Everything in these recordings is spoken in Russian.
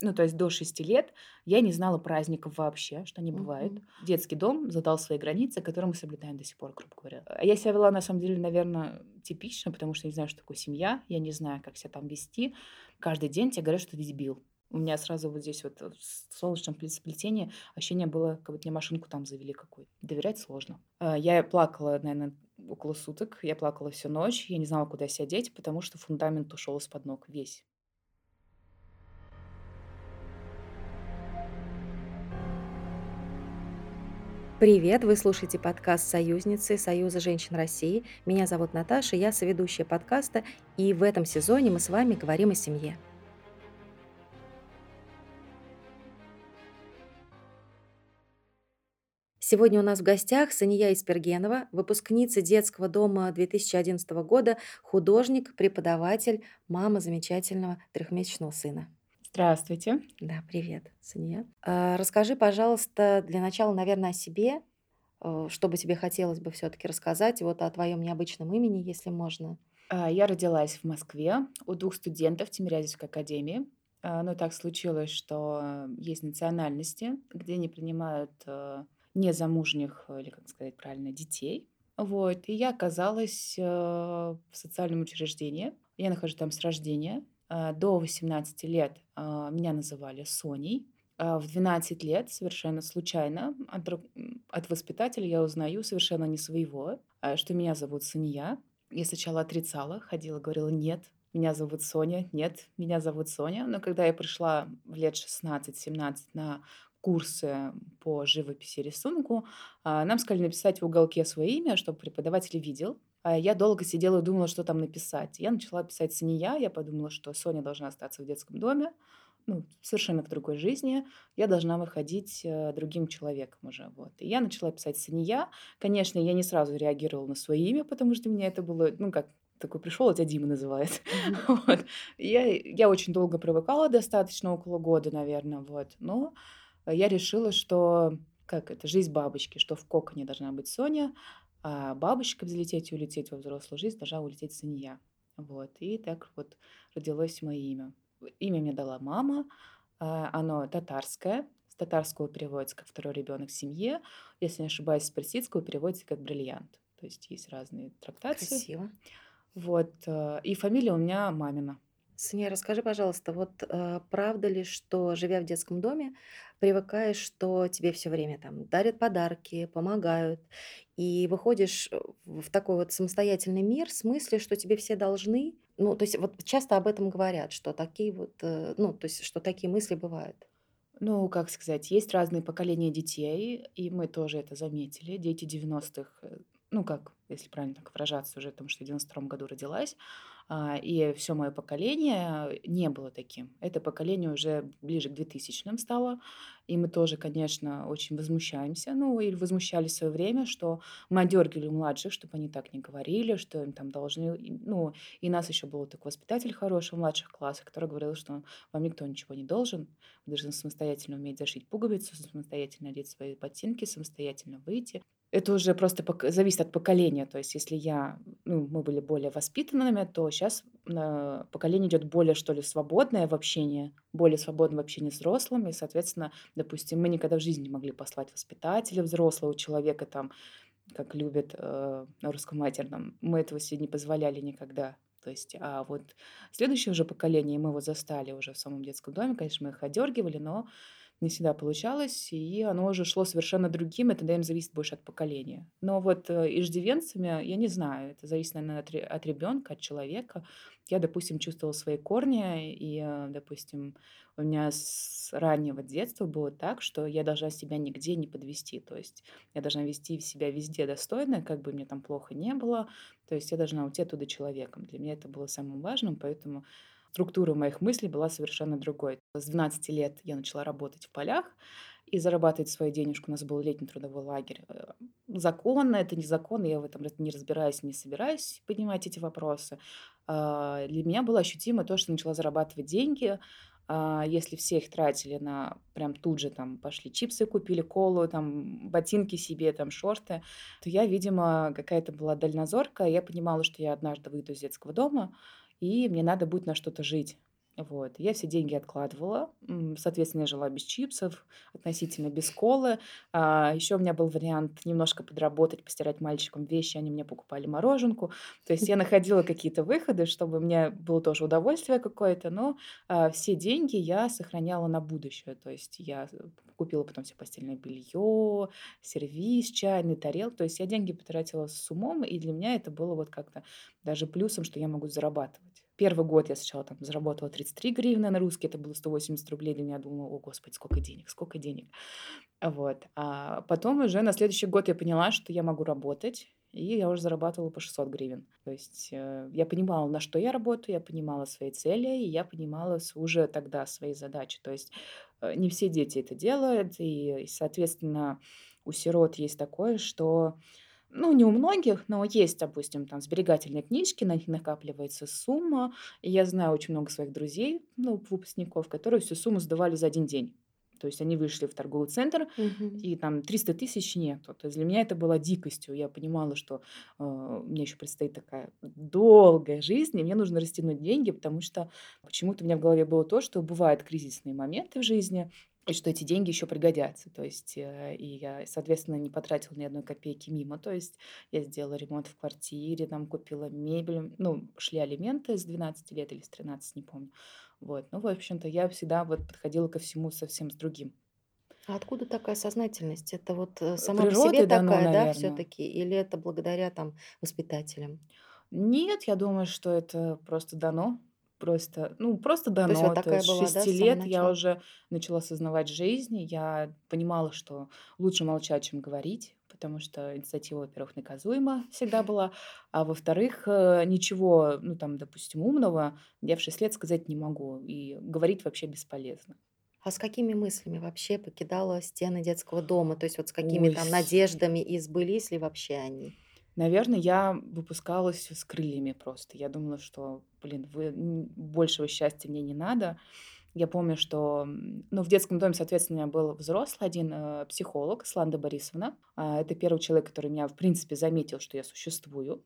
Ну, то есть до 6 лет я не знала праздников вообще, что они бывают. Мгм. Детский дом задал свои границы, которые мы соблюдаем до сих пор, грубо говоря. А я себя вела, на самом деле, наверно, типично, потому что я не знаю, что такое семья, я не знаю, как себя там вести. Каждый день тебе говорят, что ты дебил. У меня сразу вот здесь вот, в солнечном пле сплетении ощущение было, как будто мне машинку там завели какую-то. Доверять сложно. А, я плакала, наверно, около суток. Я плакала всю ночь. Я не знала, куда себя деть, потому что фундамент ушел из-под ног весь. Привет! Вы слушаете подкаст "Союзницы" Союза женщин России. Меня зовут Наташа, я соведущая подкаста, и в этом сезоне мы с вами говорим о семье. Сегодня у нас в гостях Сания Испергенова, выпускница детского дома 2011 года, художник, преподаватель, мама замечательного трехмесячного сына. Здравствуйте. Да, привет, Сания. А, расскажи, пожалуйста, для начала, наверное, о себе, э, что бы тебе хотелось бы все-таки рассказать, вот о твоем необычном имени, если можно. А, я родилась в Москве у двух студентов Тимирязевской академии. А, но так случилось, что есть национальности, где не принимают, э, незамужних, э, или, как сказать правильно, детей. Вот, и я оказалась, в социальном учреждении. Я нахожусь там с рождения. А, до 18 лет, а, меня называли Соней. А в 12 лет совершенно случайно от от воспитателя я узнаю совершенно не своего, что меня зовут Сания. Я сначала отрицала, ходила, говорила: "Нет, меня зовут Соня. Нет, меня зовут Соня". Но когда я пришла в лет 16-17 на курсы по живописи и рисунку, нам сказали написать в уголке свое имя, чтобы преподаватель видел. А я долго сидела и думала, что там написать. Я начала писать Сания. Я подумала, что Соня должна остаться в детском доме, ну, совершенно в другой жизни. Я должна выходить, э, другим человеком уже, вот. И я начала писать Сания. Конечно, я не сразу реагировала на свое имя, потому что мне это было, ну, как такой пришел, а тя Дима называют. Мгм. Вот. Я я очень долго привыкала, достаточно, около года, наверно, вот. Но я решила, что, как это, жизнь бабочки, что в коконе должна быть Соня, а бабочка взлететь и улететь во взрослую жизнь должна улететь Сания. Вот. И так вот родилось мое имя. Имя мне дала мама. А, оно татарское. С татарского переводится как "второй ребенок в семье". Если не ошибаюсь, с персидского переводится как "бриллиант". То есть есть разные трактации. Красиво. Вот, э, и фамилия у меня мамина. Сания, расскажи, пожалуйста, вот, э, правда ли, что, живя в детском доме, привыкаешь, что тебе все время там дарят подарки, помогают, и выходишь, э, в такой вот самостоятельный мир с мыслью, что тебе все должны? Ну, то есть вот часто об этом говорят, что такие вот, э, ну, то есть что такие мысли бывают. Ну, как сказать, есть разные поколения детей, и мы тоже это заметили. Дети девяностых, э, ну, как, если правильно так выражаться, уже потому что в 92 году родилась, и всё моё поколение не было таким. Это поколение уже ближе к двухтысячным стало, и мы тоже, конечно, очень возмущаемся, ну, или возмущались в своё время, что мы одёргивали младших, чтобы они так не говорили, что им там должны, ну, и нас ещё был такой воспитатель хороший в младших классах, который говорил, что вам никто ничего не должен, вы должны самостоятельно уметь зашить пуговицу, самостоятельно одеть свои ботинки, самостоятельно выйти. Это уже просто зависит от поколения. То есть если я, ну, мы были более воспитанными, то щас, э, поколение идёт более, что ли, свободное в общении, более свободное в общении с взрослыми. Соответственно, допустим, мы никогда в жизни не могли послать воспитателя, взрослого человека, там, как любят, э, на русском матерном. Мы этого себе не позволяли никогда. То есть, а вот следующее уже поколение, мы его застали уже в самом детском доме. Конечно, мы их одёргивали, но не всегда получалось, и оно уже шло совершенно другим. Это, наверно, зависит больше от поколения. Но вот, э, иждивенцами, я не знаю, это зависит, наверно, от от ребёнка, от человека. Я, допустим, чувствовала свои корни, и, э, допустим, у меня с раннего детства было так, что я должна себя нигде не подвести. То есть я должна вести себя везде достойно, как бы мне там плохо не было. То есть я должна уйти оттуда человеком. Для меня это было самым важным, поэтому структура моих мыслей была совершенно другой. С 12 лет я начала работать в полях и зарабатывать свою денежку. У нас был летний трудовой лагерь. Э, законно это, незаконно, я в этом не разбираюсь, не собираюсь поднимать эти вопросы. А, для меня было ощутимо то, что начала зарабатывать деньги. А, если все их тратили на прям тут же там пошли чипсы купили, колу, там ботинки себе, там шорты, то я, видимо, какая-то была дальнозоркая. Я понимала, что я однажды выйду из детского дома, и мне надо будет на что-то жить. Вот. Я все деньги откладывала. Соответственно, я жила без чипсов, относительно без колы. А, еще у меня был вариант немножко подработать, постирать мальчикам вещи, они мне покупали мороженку. То есть я находила какие-то выходы, чтобы мне было тоже удовольствие какое-то, но а, все деньги я сохраняла на будущее. То есть я купила потом все постельное белье, сервиз, чайный, тарел. То есть я деньги потратила с умом, и для меня это было вот как-то даже плюсом, что я могу зарабатывать. Первый год я сначала там заработала 33 гривны на русский, это было 180 рублей. Для меня думала, о, господи, сколько денег, сколько денег. Вот. А потом уже на следующий год я поняла, что я могу работать, и я уже зарабатывала по 600 гривен. То есть э, я понимала, на что я работаю, я понимала свои цели, и я понимала уже тогда свои задачи. То есть э, не все дети это делают, и, соответственно, у сирот есть такое, что ну, не у многих, но есть, допустим, там сберегательные книжки, на них накапливается сумма. И я знаю очень много своих друзей, ну, выпускников, которые всю сумму сдавали за один день. То есть они вышли в торговый центр, Мгм. и там 300 тысяч нету. То есть для меня это было дикостью. Я понимала, что э, мне еще предстоит такая долгая жизнь, и мне нужно растянуть деньги, потому что почему-то у меня в голове было то, что бывают кризисные моменты в жизни, и что эти деньги еще пригодятся. То есть, э, и я, соответственно, не потратила ни одной копейки мимо. То есть я сделала ремонт в квартире, там купила мебель. Ну, шли алименты с 12 лет или с 13, не помню. Вот. Ну, в общем-то, я всегда вот подходила ко всему совсем с другим. А откуда такая сознательность? Это вот э, сама по себе дано, такая, да, наверное. все-таки, или это благодаря там воспитателям? Нет, я думаю, что это просто дано. Просто, ну, просто То есть вот дано. То такая есть была, да, с 6 самого лет я уже начала осознавать жизнь. Я понимала, что лучше молчать, чем говорить, потому что инициатива, во-первых, наказуема всегда была, а во-вторых, э, ничего, ну, там, допустим, умного я в 6 лет сказать не могу, и говорить вообще бесполезно. А с какими мыслями вообще покидала стены детского дома? То есть вот с какими Ой, там надеждами и сбылись ли вообще они? Наверное, я выпускалась с крыльями просто. Я думала, что, блин, вы, большего счастья мне не надо. Я помню, что, ну, в детском доме, соответственно, у меня был взрослый один э, психолог, Сланда Борисовна. А, Это первый человек, который меня, в принципе, заметил, что я существую,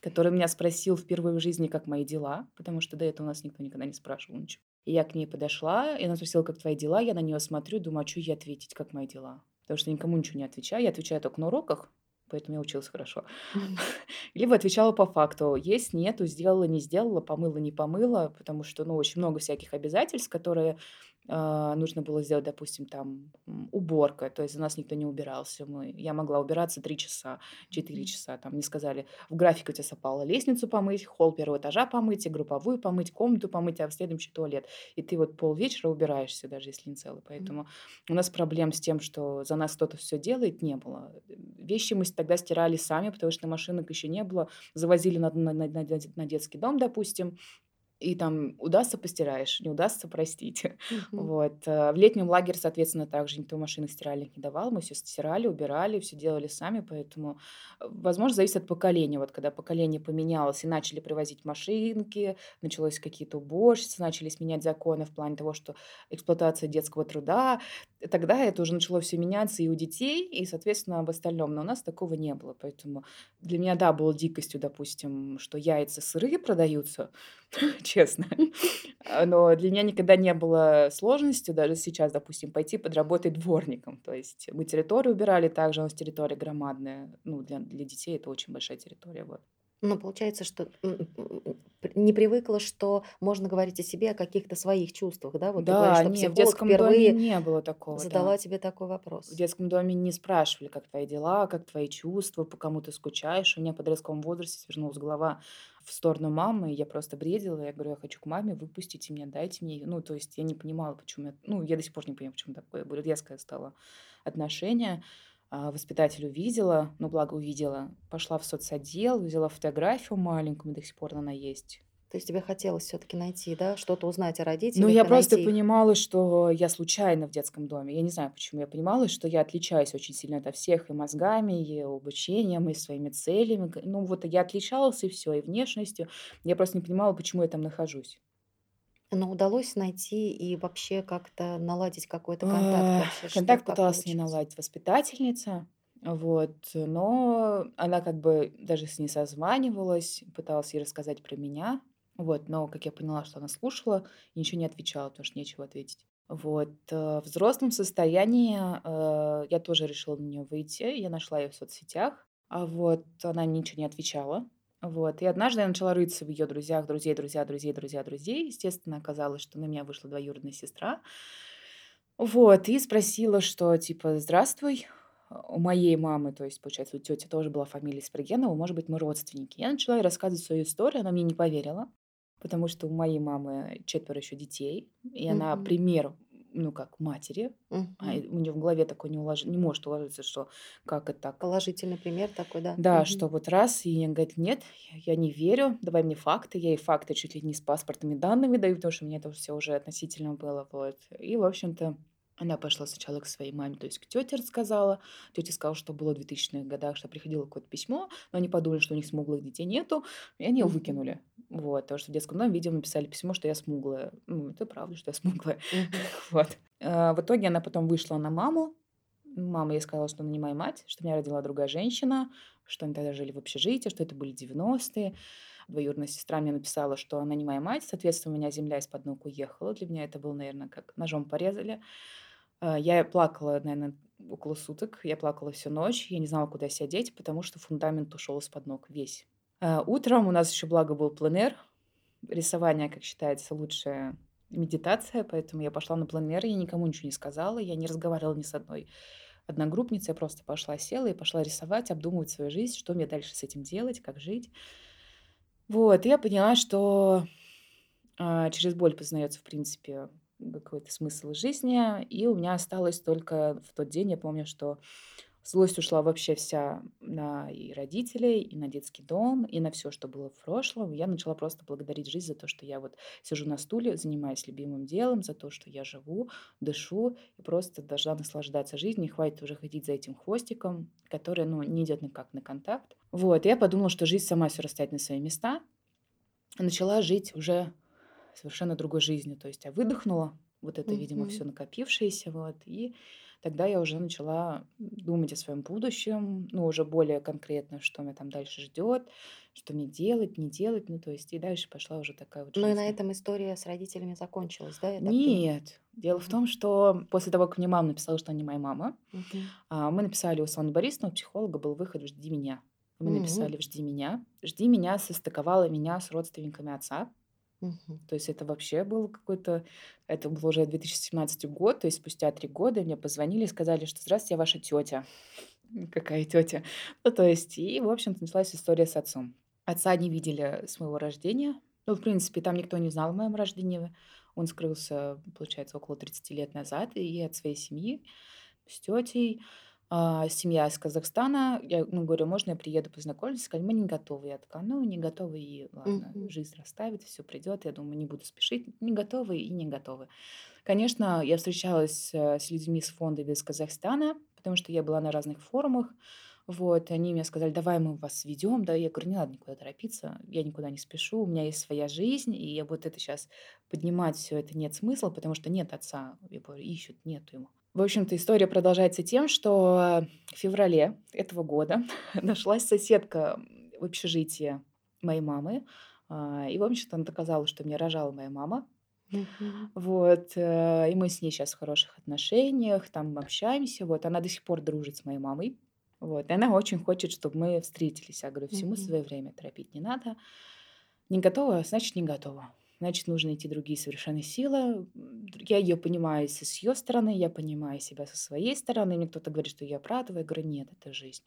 который меня спросил впервые в жизни, как мои дела, потому что до этого у нас никто никогда не спрашивал ничего. И я к ней подошла, и она спросила, как твои дела. Я на нее смотрю, думаю, а что ей ответить, как мои дела? Потому что никому ничего не отвечаю. Я отвечаю только на уроках, поэтому я училась хорошо. Либо отвечала по факту: есть, нету, сделала, не сделала, помыла, не помыла. Потому что, ну, очень много всяких обязательств, которые, а, нужно было сделать. Допустим, там, м, уборка, то есть за нас никто не убирался. Мы я могла убираться 3 часа, 4 Мгм. часа. Там мне сказали: "В график у тя совпало лестницу помыть, холл первого этажа помыть, и групповую помыть, комнату помыть, а в следующий туалет". И ты вот полвечера убираешься, даже если не целый. Поэтому у нас проблем с тем, что за нас кто-то все делает, не было. Вещи мы тогда стирали сами, потому что машинок еще не было. Завозили на на на на детский дом, допустим, и там удастся- постираешь, не удастся- простите. Мгм. Вот. э, В летнем лагере, соответственно, также никто машинок стиральных не давал. Мы все стирали, убирали, все делали сами, поэтому, э, возможно, зависит от поколения. Вот когда поколение поменялось и начали привозить машинки, началось какие-то уборщицы, начались менять законы в плане того, что эксплуатация детского труда, тогда это уже начало все меняться и у детей, и, соответственно, в остальном. Но у нас такого не было, поэтому для меня, да, было дикостью, допустим, что яйца сырые продаются, честно. А, но для меня никогда не было сложностью даже сейчас, допустим, пойти подработать дворником. То есть мы территорию убирали, также у нас территория громадная. Ну, для для детей это очень большая территория, вот. Ну, получается, что м, м, п- не привыкла, что можно говорить о себе, о каких-то своих чувствах, да? Вот ты говоришь, Да, что не, в детском доме не было такого, задала да. тебе такой В вопрос. детском доме не спрашивали, как твои дела, как твои чувства, по кому ты скучаешь. У меня в подростковом возрасте свернулась голова в сторону мамы, и я просто бредила. Я говорю: "Я хочу к маме, выпустите меня, дайте мне её". Ну, то есть я не понимала, почему я ну, я до сих пор не понимаю, почему такое было резкое стало отношение. А, воспитатель увидела, ну, благо увидела, пошла в соцотдел, взяла фотографию маленькую, до сих пор она есть. То есть тебе хотелось все-таки найти, да, что-то узнать о Ну, родителях я и просто найти понимала, что я случайно в детском доме. Я не знаю, почему. Я понимала, что я отличаюсь очень сильно ото всех и мозгами, и обучением, и своими целями. Ну, вот я отличалась, и все, и внешностью. Я просто не понимала, почему я там нахожусь. Но удалось найти и вообще как-то наладить какой-то контакт А, вообще, что, Контакт как пыталась получилось? наладить воспитательница, вот, но она как бы даже с ней созванивалась, пыталась ей рассказать про меня. Вот, но, как я поняла, что она слушала ничего не отвечала, потому что нечего ответить. Вот, э, в взрослом состоянии, э, я тоже решила на нее выйти. Я нашла ее в соцсетях, а вот она ничего не отвечала. Вот, и однажды я начала рыться в ее друзьях, друзей, друзья, друзей, друзья, друзей. Естественно, оказалось, что на меня вышла двоюродная сестра. Вот, и спросила, что типа: "Здравствуй, у моей мамы, то есть, получается, у тети тоже была фамилия Строгенова, может быть, мы родственники?" Я начала ей рассказывать свою историю, она мне не поверила, потому что у моей мамы четверо еще детей, и она Мгм. пример, ну, как матери, а, Мгм. и у нее в голове такое не улож не может уложиться, что как это так? Положительный пример такой, да. Да, Мгм. что вот раз, и она говорит: "Нет, я не верю, давай мне факты". Я ей факты чуть ли не с паспортными данными даю, потому что меня это все уже относительно было, вот. И, в общем-то, она пошла сначала к своей маме, то есть к тете рассказала. Тетя сказала, что было в 2000-х годах, что приходило какое-то письмо, но они подумали, что у них смуглых детей нету, и они его выкинули. Вот, потому что в детском доме, видимо, написали письмо, что я смуглая. Ну, это правда, что я смуглая. Вот. А, в итоге она потом вышла на маму. Мама ей сказала, что она не моя мать, что меня родила другая женщина, что они тогда жили в общежитии, что это были 90-е. Двоюродная сестра мне написала, что она не моя мать, соответственно, у меня земля из-под ног уехала. Для меня это было, наверное, как ножом порезали. А, Я плакала, наверное, около суток. Я плакала всю ночь. Я не знала, куда себя потому что фундамент ушел из-под ног весь. А, Утром у нас еще, благо, был пленэр. Рисование, как считается, лучшая медитация, поэтому я пошла на пленэр, я никому ничего не сказала, я не разговаривала ни с одной одногруппницей, я просто пошла, села и пошла рисовать, обдумывать свою жизнь, что мне дальше с этим делать, как жить. Вот, я поняла, что а, через боль познается, в принципе, какой-то смысл жизни, и у меня осталось только в тот день, я помню, что злость ушла вообще вся на и родителей, и на детский дом, и на все, что было в прошлом. Я начала просто благодарить жизнь за то, что я вот сижу на стуле, занимаюсь любимым делом, за то, что я живу, дышу и просто должна наслаждаться жизнью. Не хватит уже ходить за этим хвостиком, который, ну, не идет никак на контакт. Вот, и я подумала, что жизнь сама все расставит на свои места. Начала жить уже совершенно другой жизнью. То есть я выдохнула вот это, видимо, Мгм. все накопившееся, вот, и тогда я уже начала думать о своем будущем, ну, уже более конкретно, что меня там дальше ждет, что мне делать, не делать, ну, то есть и дальше пошла уже такая вот Ну и на жизнь. этом история с родителями закончилась, да? Нет, дело в Мгм. том, что после того, как мне мама написала, что она не моя мама, а, мы написали у Светланы Борисовны, у психолога был выход в «Жди меня». Мы М. написали в «Жди меня». «Жди меня» состыковала меня с родственниками отца. Мгм. То есть это вообще был какой-то это был уже 2017 год, то есть спустя 3 года мне позвонили и сказали, что: "Здравствуйте, я ваша тетя". Какая тетя? Ну, то есть и, в общем-то, началась история с отцом. Отца не видели с моего рождения. Ну, в принципе, там никто не знал о моем рождении. Он скрылся, получается, около 30 лет назад и от своей семьи с тетей. А, семья из Казахстана. Я, ну, говорю: "Можно я приеду, познакомлюсь?" Сказали: "Мы не готовы". Я такая: "Ну, не готовы и ладно, Мгм. жизнь расставит, все придет". Я думаю, не буду спешить. Не готовы и не готовы. Конечно, я встречалась, э, с людьми с фонда из Казахстана, потому что я была на разных форумах. Вот, и они мне сказали: "Давай мы вас ведем". Да, я говорю: "Не надо никуда торопиться, я никуда не спешу, у меня есть своя жизнь, и вот это сейчас поднимать все это нет смысла, потому что нет отца". Я говорю: "Ищут, нету его". В общем-то, история продолжается тем, что в феврале этого года нашлась соседка, в общежитии моей мамы. А, и, в общем-то, она доказала, что меня рожала моя мама. Мгм. Вот, э, и мы с ней сейчас в хороших отношениях, там общаемся. Вот, она до сих пор дружит с моей мамой. Вот, и она очень хочет, чтобы мы встретились. Я говорю: "Всему Мгм. свое время, торопить не надо". Не готова, значит, не готова. Значит, нужно идти другие совершенно силы. Я ее понимаю с её стороны, я понимаю себя со своей стороны. Мне кто-то говорит, что я оправдываю. Я говорю: "Нет, это жизнь.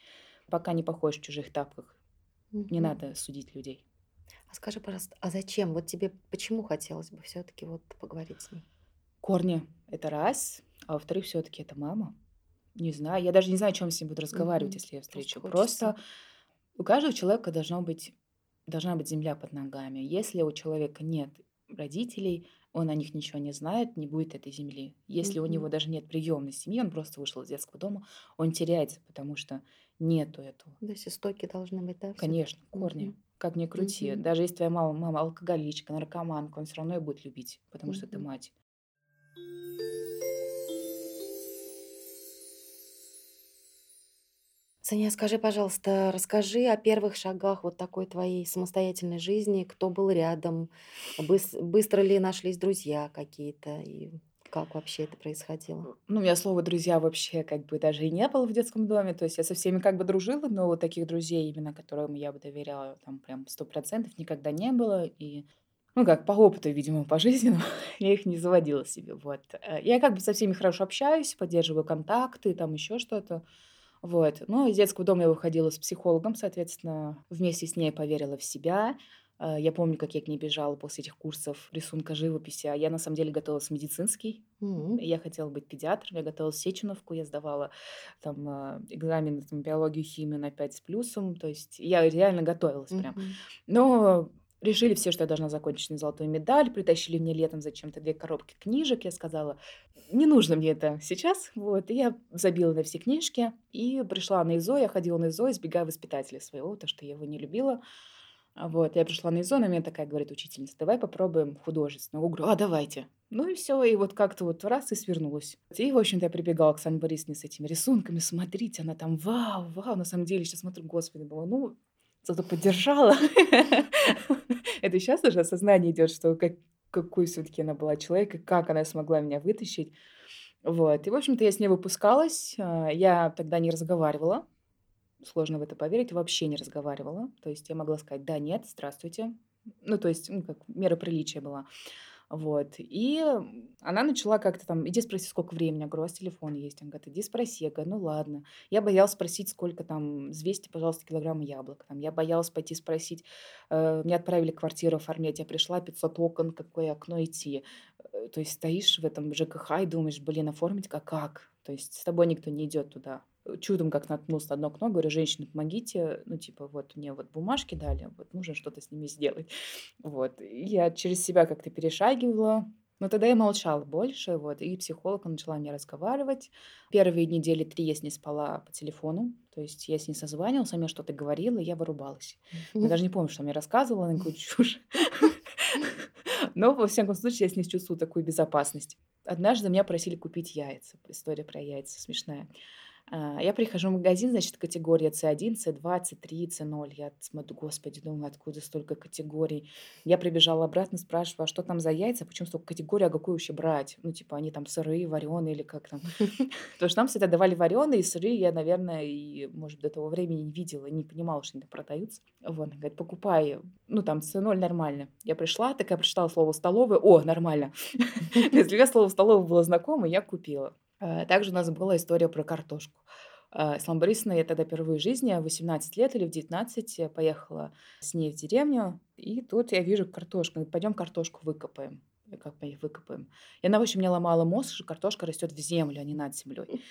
Пока не походишь в чужих тапках, не Мгм. надо судить людей". А скажи, пожалуйста, а зачем? Вот тебе почему хотелось бы все таки вот поговорить с ней? Корни- это раз, а во-вторых, все таки это мама. Не знаю, я даже не знаю, о чём с ним буду разговаривать, если я Просто встречу. хочется. Просто у каждого человека должно быть должна быть земля под ногами. Если у человека нет родителей, он о них ничего не знает, не будет этой земли. Если у него даже нет приемной семьи, он просто вышел из детского дома, он теряется, потому что нету этого. То есть истоки должны быть, да, все Конечно, корни. Мгм. Как ни крути. Мгм. Даже если твоя мама мама алкоголичка, наркоманка, он все равно её будет любить, потому что это Мгм. мать. Саня, скажи, пожалуйста, расскажи о первых шагах вот такой твоей самостоятельной жизни. Кто был рядом? Быс быстро ли нашлись друзья какие-то? И как вообще это происходило? Ну, у меня слова "друзья" вообще как бы даже и не было в детском доме. То есть я со всеми как бы дружила, но вот таких друзей, именно которым я бы доверяла там прям сто процентов никогда не было. И, ну, как по опыту, видимо, пожизненному, я их не заводила себе. Вот. Э, я как бы со всеми хорошо общаюсь, поддерживаю контакты, там еще что-то. Вот. Ну, из детского дома я выходила с психологом, соответственно, вместе с ней поверила в себя. Э, я помню, как я к ней бежала после этих курсов рисунка, живописи. А я на самом деле готовилась в медицинский. М. Я хотела быть педиатром, я готовилась в Сеченовку, я сдавала там э, экзамены там, биологию, химию на 5 с плюсом. То есть я реально готовилась прям. Мгм. Но решили все, что я должна закончить на золотую медаль, притащили мне летом зачем-то две коробки книжек. Я сказала, не нужно мне это сейчас. Вот. И я забила на все книжки и пришла на ИЗО. Я ходила на ИЗО, избегая воспитателя своего, потому что я его не любила. Вот. Я пришла на ИЗО, на меня такая говорит учительница, давай попробуем художественную. Я говорю, а давайте. Ну и все, и вот как-то вот раз и свернулась. И, в общем-то, я прибегала к Санне Борисовне с этими рисунками, смотрите, она там, вау, вау, на самом деле, сейчас смотрю, господи, было, ну, зато поддержала. Это сейчас уже осознание идет, что как, какой все-таки она была человек, и как она смогла меня вытащить. Вот. И, в общем-то, я с ней выпускалась. а, Я тогда не разговаривала. Сложно в это поверить. Вообще не разговаривала. То есть я могла сказать «да», «нет», «здравствуйте». Ну, то есть, ну, как мера приличия была. Вот. И она начала как-то там, иди спроси, сколько времени. Я говорю, у вас телефон есть. Она говорит, иди спроси. Я говорю, ну ладно. Я боялась спросить, сколько там, взвесьте, пожалуйста, килограмм яблок. Там, я боялась пойти спросить, э, мне отправили квартиру оформлять. Я пришла, 500 окон, какое окно идти. Э, То есть стоишь в этом ЖКХ и думаешь, блин, оформить как? Как? То есть с тобой никто не идет туда. Чудом как наткнулся на одно окно, говорю, женщины, помогите. Ну, типа, вот мне вот бумажки дали, вот нужно что-то с ними сделать. Вот. И я через себя как-то перешагивала. Но тогда я молчала больше, вот, и психолог начала мне разговаривать. Первые недели три я с ней спала по телефону, то есть я с ней созванивалась, она мне что-то говорила, и я вырубалась. Я даже не помню, что она мне рассказывала, на какую чушь. Но, во всяком случае, я с ней чувствую такую безопасность. Однажды меня просили купить яйца. История про яйца смешная. А, Я прихожу в магазин, значит, категория C1, C2, C3, C0. Я смотрю, господи, думаю, откуда столько категорий. Я прибежала обратно, спрашиваю, а что там за яйца, почему столько категорий, а какую вообще брать? Ну, типа, они там сырые, вареные или как там. Потому что нам всегда давали вареные, сырые я, наверное, и, может, до того времени не видела, не понимала, что они там продаются. Вот, она говорит, покупай, ну, там, C0 нормально. Я пришла, такая прочитала слово «столовая», о, нормально. Если я слово «столовая» было знакомо, я купила. А, Также у нас была история про картошку. А, Ислам Борисовна, я тогда впервые в жизни, в 18 лет или в 19, я поехала с ней в деревню, и тут я вижу картошку. Пойдем картошку выкопаем. Как мы их выкопаем? И она, в общем, мне ломала мозг, что картошка растет в землю, а не над землей.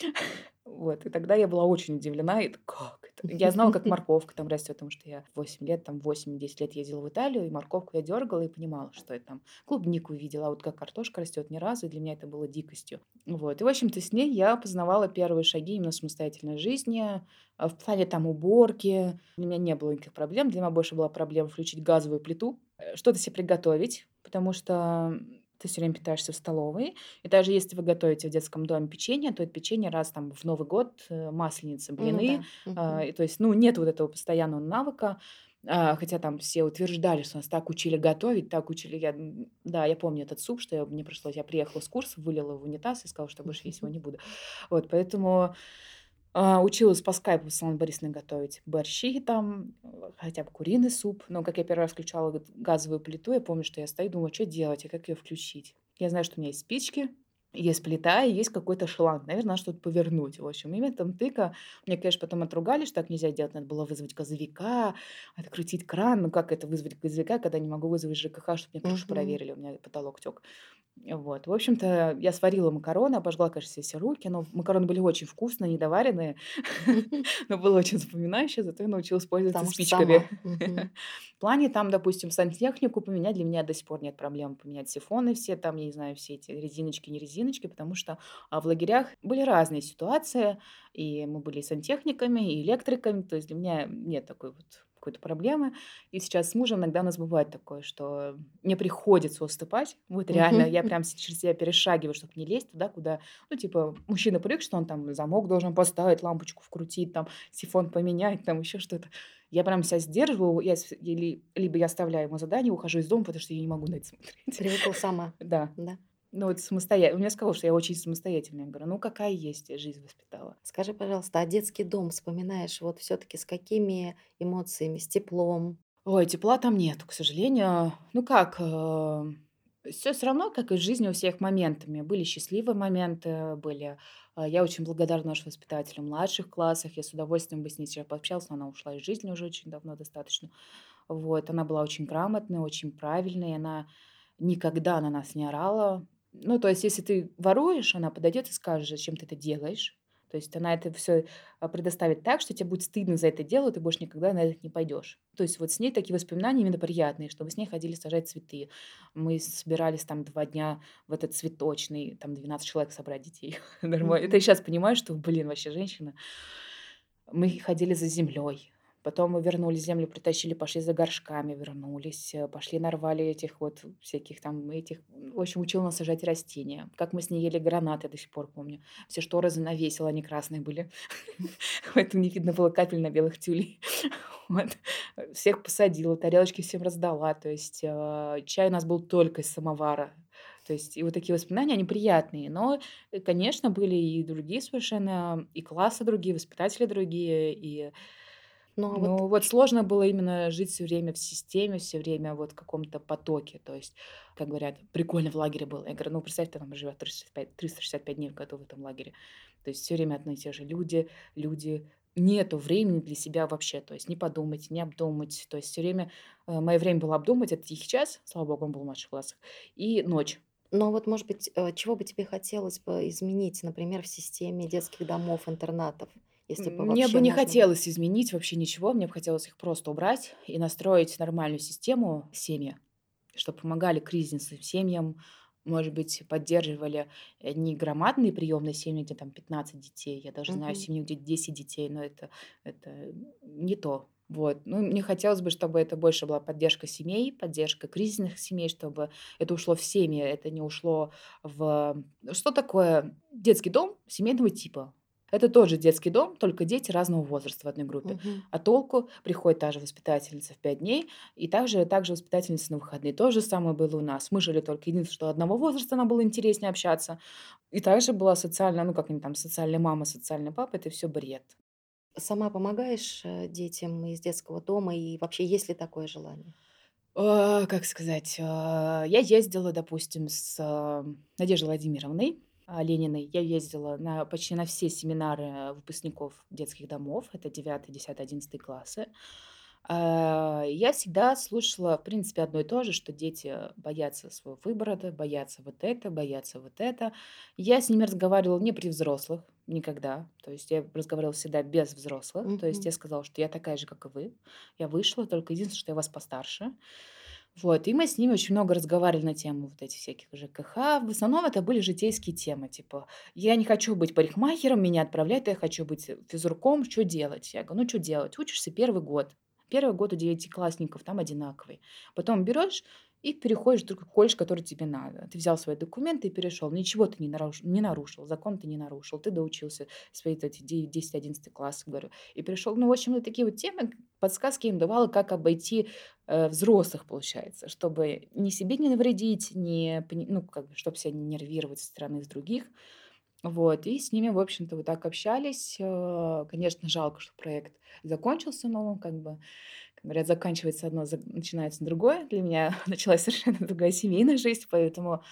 Вот, и тогда я была очень удивлена, и как это? Я знала, как морковка там растет, потому что я 8 лет, там 8-10 лет ездила в Италию, и морковку я дергала и понимала, что я там клубнику видела, а вот как картошка растет ни разу, и для меня это было дикостью. Вот, и, в общем-то, с ней я познавала первые шаги именно самостоятельной жизни, а в плане там уборки. У меня не было никаких проблем, для меня больше была проблема включить газовую плиту, э, что-то себе приготовить, потому что ты все время питаешься в столовой. И даже если вы готовите в детском доме печенье, то это печенье раз там в Новый год, э, масленица, Ну блины. да. а, Мгм. и то есть, ну, нет вот этого постоянного навыка. А, хотя там все утверждали, что нас так учили готовить, так учили. Я, да, я помню этот суп, что я- мне пришлось. Я приехала с курса, вылила в унитаз и сказала, что больше есть его не буду. Вот, поэтому училась по скайпу с Анной Борисовной готовить борщи там, э, хотя бы куриный суп. Но как я первый раз включала газовую плиту, я помню, что я стою, думаю, что делать и как ее включить. Я знаю, что у меня есть спички, есть плита и есть какой-то шланг. Наверное, надо что-то повернуть. В общем, и методом тыка. Мне, конечно, потом отругали, что так нельзя делать. Надо было вызвать газовика, открутить кран. Ну, как это вызвать газовика, когда не могу вызвать ЖКХ, чтобы мне крышу проверили, у меня потолок тек. Вот. В общем-то, я сварила макароны, обожгла, конечно, все, все руки, но макароны были очень вкусные, недоваренные, но было очень запоминающее, зато я научилась пользоваться спичками. В плане там, допустим, сантехнику поменять, для меня до сих пор нет проблем поменять сифоны все, там, я не знаю, все эти резиночки, не резиночки, потому что а, в лагерях были разные ситуации, и мы были и сантехниками, и электриками, то есть для меня нет такой вот какой-то проблемы. И сейчас с мужем иногда у нас бывает такое, что мне приходится уступать. Вот реально, я прям через себя перешагиваю, чтобы не лезть туда, куда... Ну, типа, мужчина привык, что он там замок должен поставить, лампочку вкрутить, там, сифон поменять, там, еще что-то. Я прям себя сдерживаю, я, или, либо я оставляю ему задание, ухожу из дома, потому что я не могу на это смотреть. Привыкла сама, Да. да. Ну, вот самостоятельно. Мне сказал, что я очень самостоятельная. Я говорю, ну, какая есть, жизнь воспитала. Скажи, пожалуйста, а детский дом вспоминаешь вот все таки с какими эмоциями? С теплом? Ой, тепла там нету, к сожалению. Ну как, все все равно, как и в жизни у всех моментами. Были счастливые моменты, были а, я очень благодарна нашей воспитателю в младших классах. Я с удовольствием бы с ней сейчас пообщалась, но она ушла из жизни уже очень давно достаточно. Вот, она была очень грамотная, очень правильная, она никогда на нас не орала. Ну, то есть, если ты воруешь, она подойдет и скажет, зачем ты это делаешь. То есть она это все предоставит так, что тебе будет стыдно за это дело, ты больше никогда на это не пойдешь. То есть вот с ней такие воспоминания именно приятные, что мы с ней ходили сажать цветы. Мы собирались там два дня в этот цветочный, там 12 человек собрать детей. Нормально. Это я сейчас понимаю, что, блин, вообще женщина. Мы ходили за землей. Потом мы вернули землю, притащили, пошли за горшками, вернулись, э, пошли нарвали этих вот всяких там этих, в общем, учил нас сажать растения. Как мы с ней ели гранаты, до сих пор помню. Все шторы занавесила, они красные были. Поэтому не видно было капель на белых тюлей. Вот. Всех посадила, тарелочки всем раздала. То есть э, чай у нас был только из самовара. То есть и вот такие воспоминания, они приятные. Но, э, конечно, были и другие совершенно, и классы другие, воспитатели другие, и Ну, а вот ну, вот сложно было именно жить все время в системе, все время вот в каком-то потоке. То есть, как говорят, прикольно в лагере было. Я говорю, ну, представь, ты там живешь 365, 365 дней в году в этом лагере. То есть все время одни и те же люди, люди. Нету времени для себя вообще. То есть не подумать, не обдумать. То есть все время э, мое время было обдумать. Это тихий час, слава богу, он был в младших классах, и ночь. но вот, может быть, э, чего бы тебе хотелось бы изменить, например, в системе детских домов, интернатов, если бы Мне бы не можно? хотелось изменить вообще ничего. Мне бы хотелось их просто убрать и настроить нормальную систему семьи, чтобы помогали кризисным семьям, может быть, поддерживали э, не громадные приемные семьи, где там 15 детей. Я даже знаю семью, где 10 детей, но это, это не то. Вот. Ну, мне хотелось бы, чтобы это больше была поддержка семей, поддержка кризисных семей, чтобы это ушло в семьи, это не ушло в... Что такое детский дом семейного типа? Это тот же детский дом, только дети разного возраста в одной группе. Мгм. А толку приходит та же воспитательница в 5 дней, и также, также воспитательница на выходные. То же самое было у нас. Мы жили только единственное, что одного возраста нам было интереснее общаться. И также была социальная, ну как они там, социальная мама, социальный папа, это все бред. Сама помогаешь, э, детям из детского дома, и вообще есть ли такое желание? А, как сказать, а, я ездила, допустим, с а, Надеждой Владимировной Лениной. Я ездила на почти на все семинары выпускников детских домов. Это 9, 10, 11 классы. А, Я всегда слушала, в принципе, одно и то же, что дети боятся своего выбора, боятся вот это, боятся вот это. Я с ними разговаривала не при взрослых, никогда. То есть я разговаривала всегда без взрослых. То есть я сказала, что я такая же, как и вы. Я вышла, только единственное, что я вас постарше. Вот, и мы с ними очень много разговаривали на тему вот этих всяких ЖКХ. В основном это были житейские темы, типа, я не хочу быть парикмахером, меня отправляют, я хочу быть физруком, что делать? Я говорю, ну что делать? Учишься первый год. Первый год у девятиклассников там одинаковый. Потом берешь и переходишь в другой колледж, который тебе надо. Ты взял свои документы и перешел. Ничего ты не нарушил, не нарушил закон ты не нарушил. Ты доучился свои эти 10-11 класс, говорю, и перешел. Ну, в общем, такие вот темы, подсказки им давала, как обойти взрослых, получается, чтобы ни себе не навредить, пони- ну, как бы, чтобы себя не нервировать со стороны с других. Вот, и с ними, в общем-то, вот так общались. Э, Конечно, жалко, что проект закончился, но как бы, как говорят, заканчивается одно, начинается другое. Для меня началась совершенно другая семейная жизнь, поэтому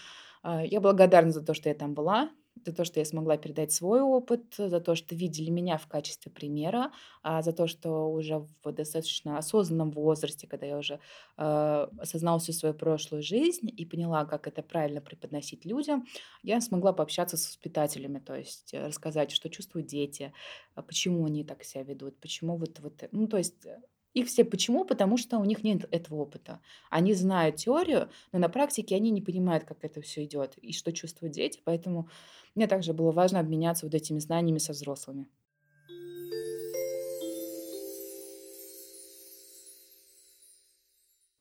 а, я благодарна за то, что я там была, за то, что я смогла передать свой опыт, за то, что видели меня в качестве примера, а за то, что уже в достаточно осознанном возрасте, когда я уже э, осознала всю свою прошлую жизнь и поняла, как это правильно преподносить людям, я смогла пообщаться с воспитателями, то есть э, рассказать, что чувствуют дети, а почему они так себя ведут, почему вот, вот, э, ну, то есть э, их все почему? Потому что у них нет этого опыта. Они знают теорию, но на практике они не понимают, как это все идет и что чувствуют дети. Поэтому мне также было важно обменяться вот этими знаниями со взрослыми.